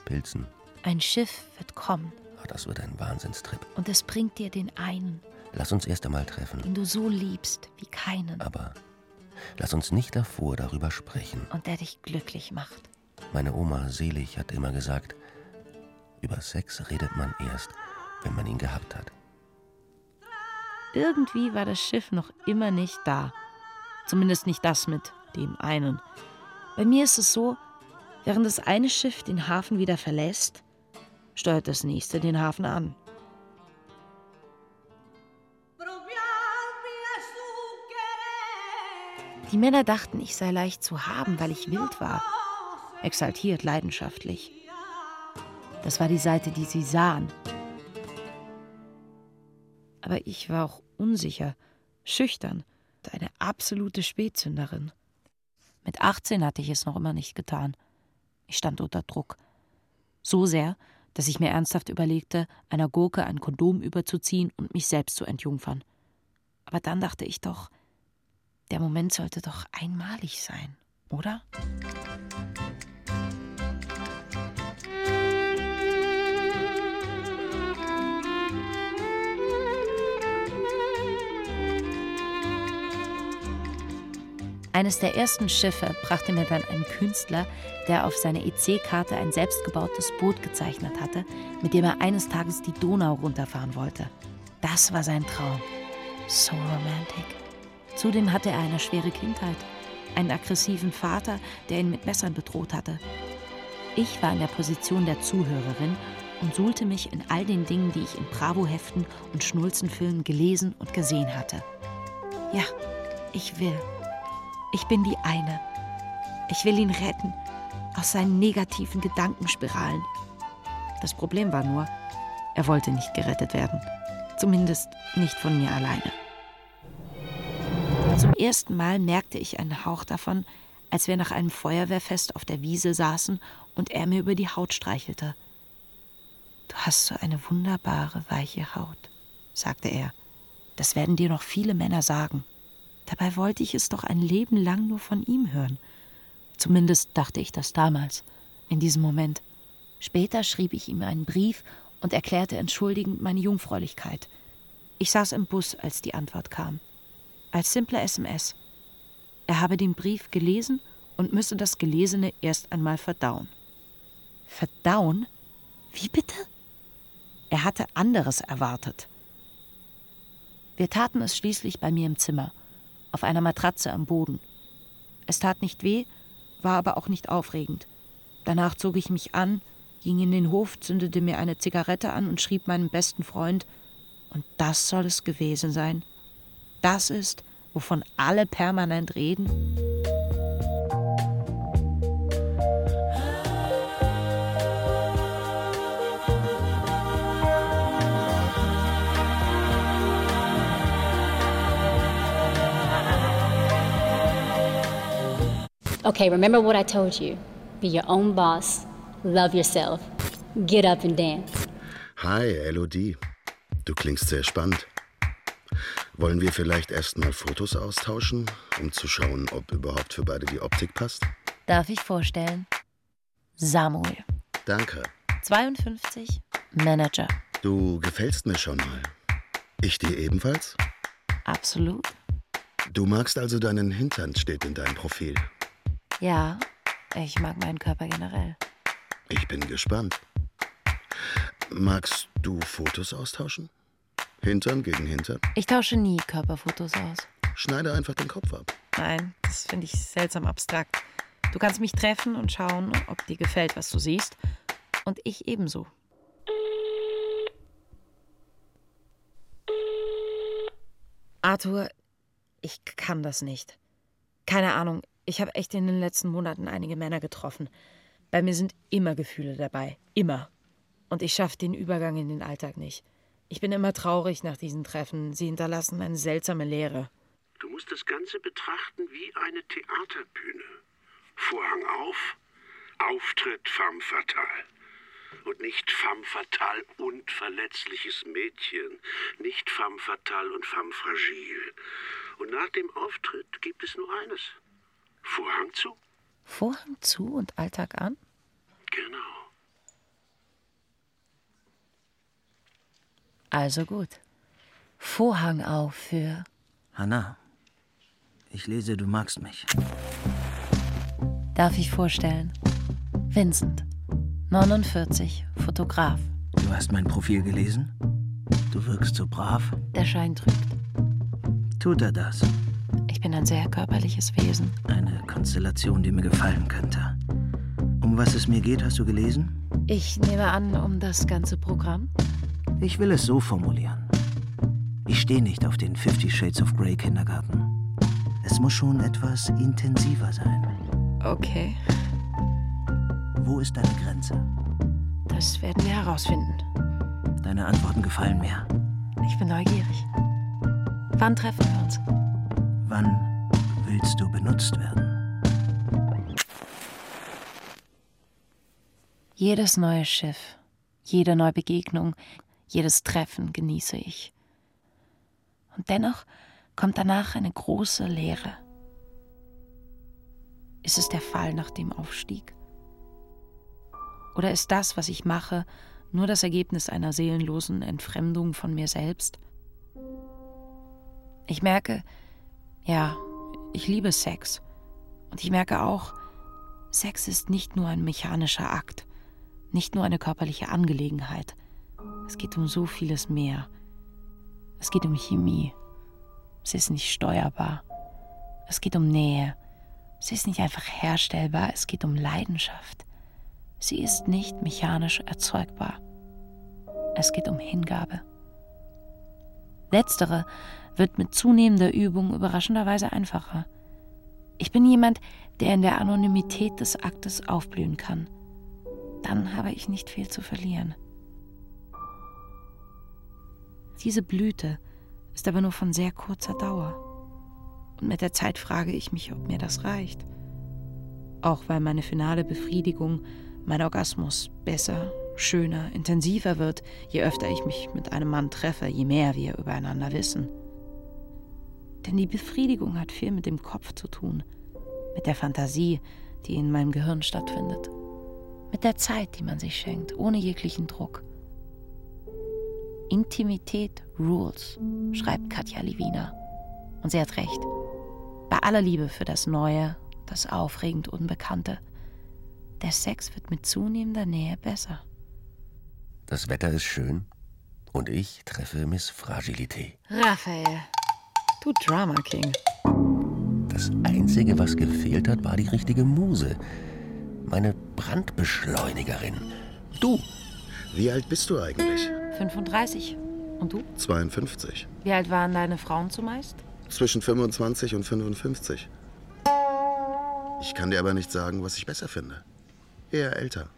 Pilzen. ein Schiff wird kommen Ah, Das wird ein Wahnsinnstrip. und es bringt dir den einen, Lass uns erst einmal treffen. den du so liebst wie keinen Aber lass uns nicht davor darüber sprechen. und der dich glücklich macht. Meine Oma Selig hat immer gesagt, über Sex redet man erst, wenn man ihn gehabt hat. Irgendwie war das Schiff noch immer nicht da. Zumindest nicht das mit dem einen. Bei mir ist es so, während das eine Schiff den Hafen wieder verlässt, steuert das nächste den Hafen an. Die Männer dachten, ich sei leicht zu haben, weil ich wild war. Exaltiert, leidenschaftlich. Das war die Seite, die sie sahen. Aber ich war auch unsicher, schüchtern und eine absolute Spätzünderin. Mit 18 hatte ich es noch immer nicht getan. Ich stand unter Druck. So sehr, dass ich mir ernsthaft überlegte, einer Gurke ein Kondom überzuziehen und mich selbst zu entjungfern. Aber dann dachte ich doch, der Moment sollte doch einmalig sein, oder? Eines der ersten Schiffe brachte mir dann ein Künstler, der auf seine EC-Karte ein selbstgebautes Boot gezeichnet hatte, mit dem er eines Tages die Donau runterfahren wollte. Das war sein Traum. So romantic. Zudem hatte er eine schwere Kindheit, einen aggressiven Vater, der ihn mit Messern bedroht hatte. Ich war in der Position der Zuhörerin und suhlte mich in all den Dingen, die ich in Bravo-Heften und Schnulzenfilmen gelesen und gesehen hatte. Ja, ich will. Ich bin die eine. Ich will ihn retten aus seinen negativen Gedankenspiralen. Das Problem war nur, er wollte nicht gerettet werden. Zumindest nicht von mir alleine. Zum ersten Mal merkte ich einen Hauch davon, als wir nach einem Feuerwehrfest auf der Wiese saßen und er mir über die Haut streichelte. Du hast so eine wunderbare, weiche Haut, sagte er. Das werden dir noch viele Männer sagen. Dabei wollte ich es doch ein Leben lang nur von ihm hören. Zumindest dachte ich das damals, in diesem Moment. Später schrieb ich ihm einen Brief und erklärte entschuldigend meine Jungfräulichkeit. Ich saß im Bus, als die Antwort kam. Als simple SMS. Er habe den Brief gelesen und müsse das Gelesene erst einmal verdauen. Verdauen? Wie bitte? Er hatte anderes erwartet. Wir taten es schließlich bei mir im Zimmer, auf einer Matratze am Boden. Es tat nicht weh, war aber auch nicht aufregend. Danach zog ich mich an, ging in den Hof, zündete mir eine Zigarette an und schrieb meinem besten Freund, und das soll es gewesen sein. Das ist, wovon alle permanent reden. Okay, remember what I told you. Be your own boss. Love yourself. Get up and dance. Hi, Elodie. Du klingst sehr spannend. Wollen wir vielleicht erstmal Fotos austauschen, um zu schauen, ob überhaupt für beide die Optik passt? Darf ich vorstellen? Samuel, Danke. 52, Manager. Du gefällst mir schon mal. Ich dir ebenfalls? Absolut. Du magst also deinen Hintern, steht in deinem Profil. Ja, ich mag meinen Körper generell. Ich bin gespannt. Magst du Fotos austauschen? Hintern gegen Hintern? Ich tausche nie Körperfotos aus. Schneide einfach den Kopf ab. Nein, das finde ich seltsam abstrakt. Du kannst mich treffen und schauen, ob dir gefällt, was du siehst. Und ich ebenso. Arthur, ich kann das nicht. Keine Ahnung, ich habe echt in den letzten Monaten einige Männer getroffen. Bei mir sind immer Gefühle dabei. Immer. Und ich schaffe den Übergang in den Alltag nicht. Ich bin immer traurig nach diesen Treffen. Sie hinterlassen eine seltsame Leere. Du musst das Ganze betrachten wie eine Theaterbühne. Vorhang auf, Auftritt femme fatale. Und nicht femme fatale und verletzliches Mädchen. Nicht femme fatale und femme fragile. Und nach dem Auftritt gibt es nur eines. Vorhang zu. Vorhang zu und Alltag an? Genau. Also gut. Vorhang auf für. Hannah, ich lese, du magst mich. Darf ich vorstellen? Vincent, 49, Fotograf. Du hast mein Profil gelesen? Du wirkst so brav. Der Schein trügt. Tut er das? Ich bin ein sehr körperliches Wesen. Eine Konstellation, die mir gefallen könnte. Um was es mir geht, hast du gelesen? Ich nehme an, um das ganze Programm? Ich will es so formulieren. Ich stehe nicht auf den Fifty Shades of Grey Kindergarten. Es muss schon etwas intensiver sein. Okay. Wo ist deine Grenze? Das werden wir herausfinden. Deine Antworten gefallen mir. Ich bin neugierig. Wann treffen wir uns? Wann willst du benutzt werden? Jedes neue Schiff, jede neue Begegnung, jedes Treffen genieße ich. Und dennoch kommt danach eine große Leere. Ist es der Fall nach dem Aufstieg? Oder ist das, was ich mache, nur das Ergebnis einer seelenlosen Entfremdung von mir selbst? Ich merke, ja, ich liebe Sex. Und ich merke auch, Sex ist nicht nur ein mechanischer Akt, nicht nur eine körperliche Angelegenheit. Es geht um so vieles mehr. Es geht um Chemie. Sie ist nicht steuerbar. Es geht um Nähe. Sie ist nicht einfach herstellbar, es geht um Leidenschaft. Sie ist nicht mechanisch erzeugbar. Es geht um Hingabe. Letztere wird mit zunehmender Übung überraschenderweise einfacher. Ich bin jemand, der in der Anonymität des Aktes aufblühen kann. Dann habe ich nicht viel zu verlieren. Diese Blüte ist aber nur von sehr kurzer Dauer. Und mit der Zeit frage ich mich, ob mir das reicht. Auch weil meine finale Befriedigung, mein Orgasmus besser, schöner, intensiver wird, je öfter ich mich mit einem Mann treffe, je mehr wir übereinander wissen. Denn die Befriedigung hat viel mit dem Kopf zu tun, mit der Fantasie, die in meinem Gehirn stattfindet, mit der Zeit, die man sich schenkt, ohne jeglichen Druck. Intimität rules, schreibt Katja Livina. Und sie hat recht. Bei aller Liebe für das Neue, das aufregend Unbekannte, der Sex wird mit zunehmender Nähe besser. Das Wetter ist schön und ich treffe Miss Fragilité. Raphael, du Drama King. Das Einzige, was gefehlt hat, war die richtige Muse. Meine Brandbeschleunigerin. Du. Wie alt bist du eigentlich? 35. Und du? 52. Wie alt waren deine Frauen zumeist? Zwischen 25 und 55. Ich kann dir aber nicht sagen, was ich besser finde. Eher älter.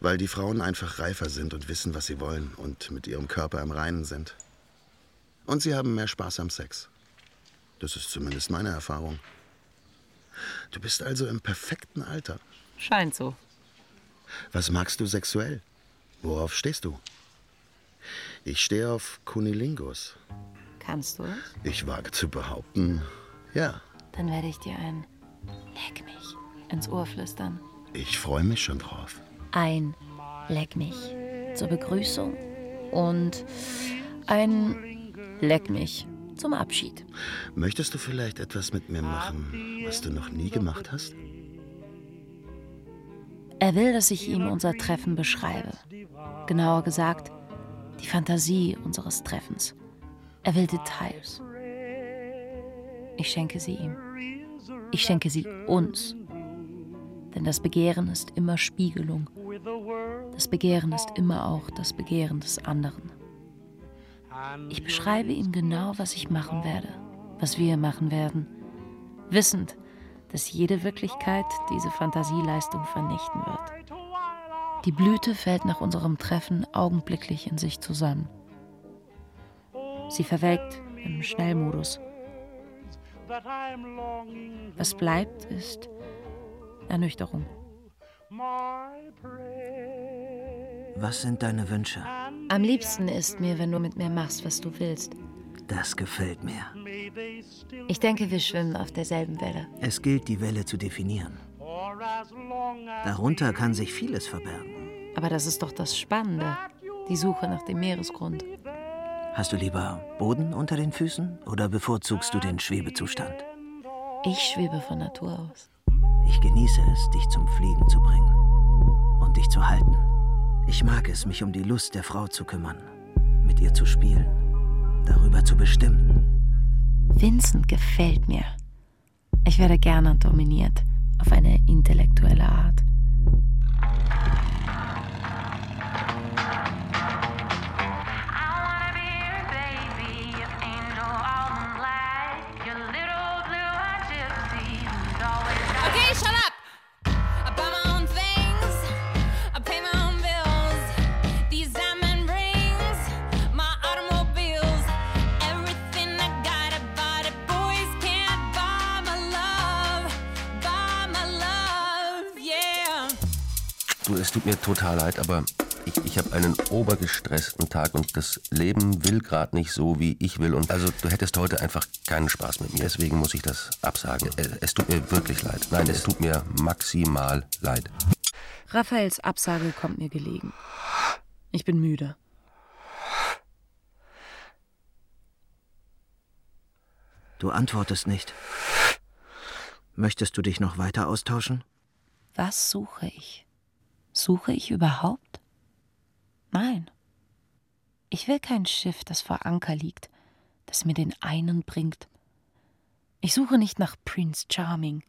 Weil die Frauen einfach reifer sind und wissen, was sie wollen und mit ihrem Körper im Reinen sind. Und sie haben mehr Spaß am Sex. Das ist zumindest meine Erfahrung. Du bist also im perfekten Alter. Scheint so. Was magst du sexuell? Worauf stehst du? Ich stehe auf Kunilingus. Kannst du es? Ich wage zu behaupten, ja. Dann werde ich dir ein Leck mich ins Ohr flüstern. Ich freue mich schon drauf. Ein Leck mich. zur Begrüßung und ein Leck mich zum Abschied. Möchtest du vielleicht etwas mit mir machen, was du noch nie gemacht hast? Er will, dass ich ihm unser Treffen beschreibe. Genauer gesagt, die Fantasie unseres Treffens. Er will Details. Ich schenke sie ihm. Ich schenke sie uns. Denn das Begehren ist immer Spiegelung. Das Begehren ist immer auch das Begehren des anderen. Ich beschreibe ihm genau, was ich machen werde, was wir machen werden, wissend, dass jede Wirklichkeit diese Fantasieleistung vernichten wird. Die Blüte fällt nach unserem Treffen augenblicklich in sich zusammen. Sie verwelkt im Schnellmodus. Was bleibt, ist Ernüchterung. Was sind deine Wünsche? Am liebsten ist mir, wenn du mit mir machst, was du willst. Das gefällt mir. Ich denke, wir schwimmen auf derselben Welle. Es gilt, die Welle zu definieren. Darunter kann sich vieles verbergen. Aber das ist doch das Spannende, die Suche nach dem Meeresgrund. Hast du lieber Boden unter den Füßen oder bevorzugst du den Schwebezustand? Ich schwebe von Natur aus. Ich genieße es, dich zum Fliegen zu bringen und dich zu halten. Ich mag es, mich um die Lust der Frau zu kümmern, mit ihr zu spielen, darüber zu bestimmen. Vincent gefällt mir. Ich werde gerne dominiert, auf eine intellektuelle Art. Total leid, aber ich, ich habe einen obergestressten Tag und das Leben will gerade nicht so, wie ich will. Und also du hättest heute einfach keinen Spaß mit mir. Deswegen muss ich das absagen. Es, es tut mir wirklich leid. Nein, es tut mir maximal leid. Raphaels Absage kommt mir gelegen. Ich bin müde. Du antwortest nicht. Möchtest du dich noch weiter austauschen? Was suche ich? Suche ich überhaupt? Nein. Ich will kein Schiff, das vor Anker liegt, das mir den einen bringt. Ich suche nicht nach Prince Charming.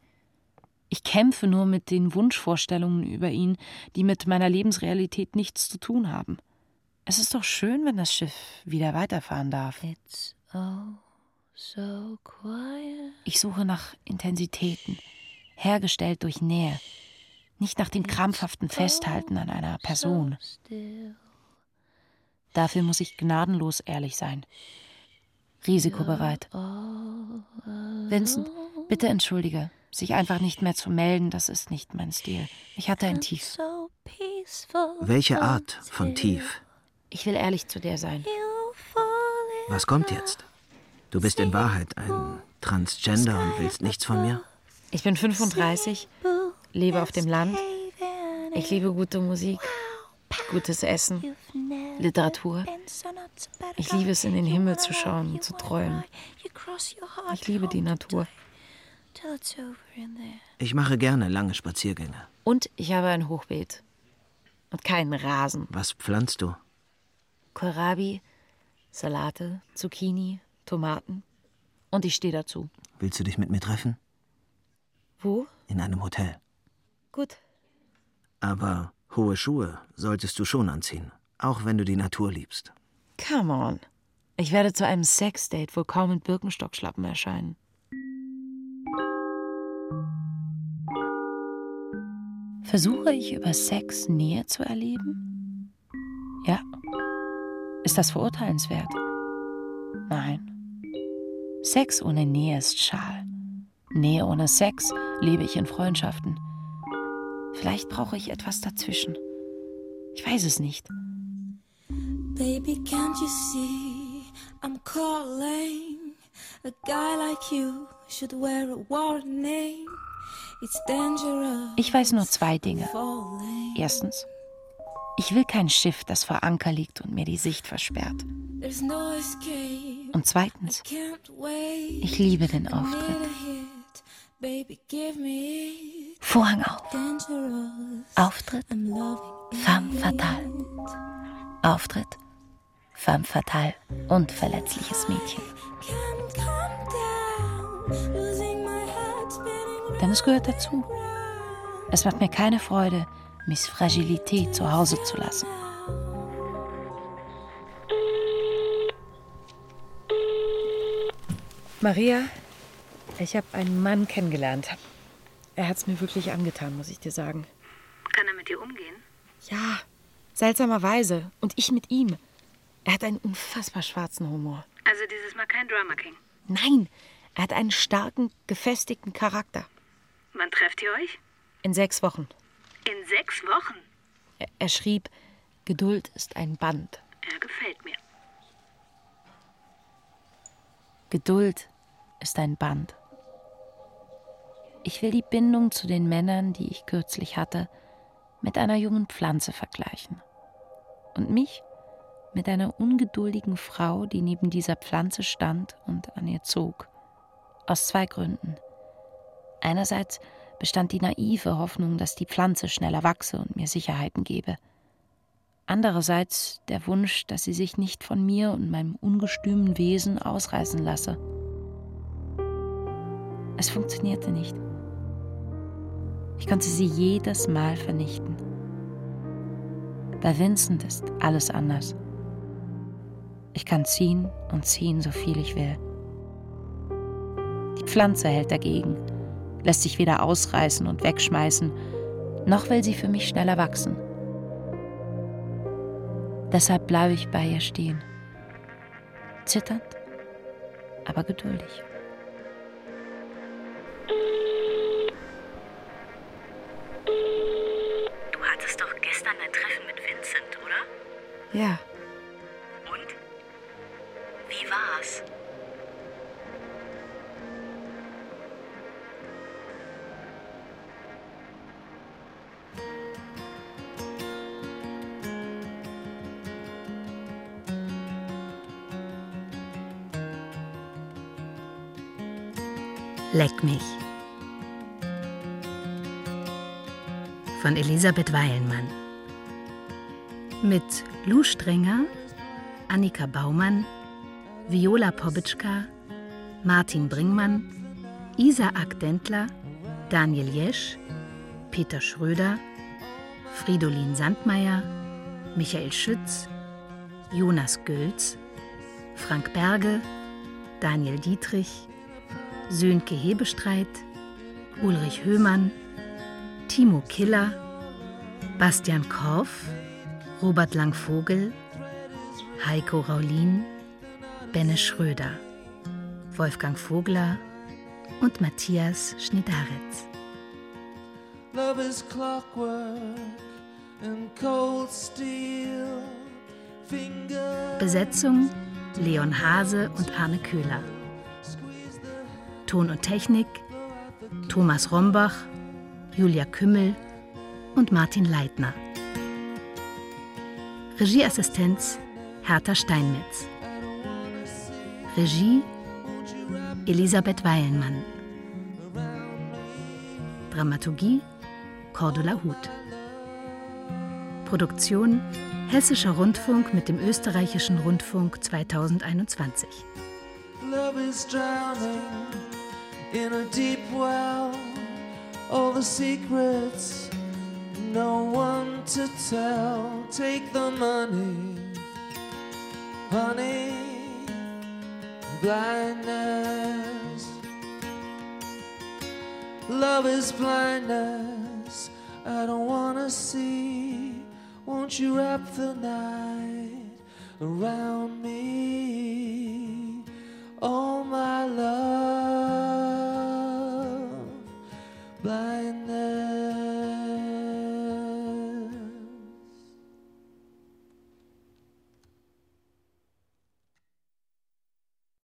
Ich kämpfe nur mit den Wunschvorstellungen über ihn, die mit meiner Lebensrealität nichts zu tun haben. Es ist doch schön, wenn das Schiff wieder weiterfahren darf. It's so quiet. Ich suche nach Intensitäten, hergestellt durch Nähe, nicht nach dem krampfhaften Festhalten an einer Person. Dafür muss ich gnadenlos ehrlich sein. Risikobereit. Vincent, bitte entschuldige. Sich einfach nicht mehr zu melden, das ist nicht mein Stil. Ich hatte ein Tief. Welche Art von Tief? Ich will ehrlich zu dir sein. Was kommt jetzt? Du bist in Wahrheit ein Transgender und willst nichts von mir? Ich bin 35, lebe auf dem Land. Ich liebe gute Musik, gutes Essen, Literatur. Ich liebe es, in den Himmel zu schauen und zu träumen. Ich liebe die Natur. Ich mache gerne lange Spaziergänge. Und ich habe ein Hochbeet. Und keinen Rasen. Was pflanzt du? Kohlrabi, Salate, Zucchini, Tomaten. Und ich stehe dazu. Willst du dich mit mir treffen? Wo? In einem Hotel. Gut. Aber hohe Schuhe solltest du schon anziehen, auch wenn du die Natur liebst. Come on. Ich werde zu einem Sexdate wohl kaum mit Birkenstockschlappen erscheinen. Versuche ich über Sex Nähe zu erleben? Ja. Ist das verurteilenswert? Nein. Sex ohne Nähe ist schal. Nähe ohne Sex lebe ich in Freundschaften. Vielleicht brauche ich etwas dazwischen. Ich weiß es nicht. Baby, can't you see I'm calling? A guy like you should wear a warning. It's dangerous. Ich weiß nur zwei Dinge. Erstens, Ich will kein Schiff, das vor Anker liegt und mir die Sicht versperrt. Und zweitens, ich liebe den Auftritt. Vorhang auf. Auftritt, femme fatale. Auftritt, femme fatale und verletzliches Mädchen. Denn es gehört dazu. Es macht mir keine Freude, Miss Fragilité zu Hause zu lassen. Maria, ich habe einen Mann kennengelernt. Er hat es mir wirklich angetan, muss ich dir sagen. Kann er mit dir umgehen? Ja, seltsamerweise. Und ich mit ihm. Er hat einen unfassbar schwarzen Humor. Also dieses Mal kein Drama King. Nein, er hat einen starken, gefestigten Charakter. Wann trefft ihr euch? In sechs Wochen. In sechs Wochen? Er, er schrieb, Geduld ist ein Band. Er gefällt mir. Geduld ist ein Band. Ich will die Bindung zu den Männern, die ich kürzlich hatte, mit einer jungen Pflanze vergleichen. Und mich mit einer ungeduldigen Frau, die neben dieser Pflanze stand und an ihr zog. Aus zwei Gründen. Einerseits bestand die naive Hoffnung, dass die Pflanze schneller wachse und mir Sicherheiten gebe. Andererseits der Wunsch, dass sie sich nicht von mir und meinem ungestümen Wesen ausreißen lasse. Es funktionierte nicht. Ich konnte sie jedes Mal vernichten. Bei Vincent ist alles anders. Ich kann ziehen und ziehen, so viel ich will. Die Pflanze hält dagegen, lässt sich weder ausreißen und wegschmeißen, noch will sie für mich schneller wachsen. Deshalb bleibe ich bei ihr stehen. Zitternd, aber geduldig. Ja, Und? Wie war's? Leck mich. Von Elisabeth Weilmann. Mit Lou Strenger, Annika Baumann, Viola Pobitschka, Martin Bringmann, Isaak Dentler, Daniel Jesch, Peter Schröder, Fridolin Sandmeier, Michael Schütz, Jonas Gölz, Frank Berge, Daniel Dietrich, Sönke Hebestreit, Ulrich Höhmann, Timo Killer, Bastian Korff, Robert Langvogel, Heiko Raulin, Benne Schröder, Wolfgang Vogler und Matthias Schnidaretz. Love is clockwork and cold steel. Besetzung Leon Hase und Arne Köhler. Ton und Technik Thomas Rombach, Julia Kümmel und Martin Leitner. Regieassistenz Hertha Steinmetz. Regie Elisabeth Weilmann. Dramaturgie Cordula Huth. Produktion Hessischer Rundfunk mit dem Österreichischen Rundfunk 2021. Love is drowning in a deep well. All the secrets, no one to tell. Take the money, honey, blindness. Love is blindness. I don't wanna see. Won't you wrap the night around me? Oh, my love,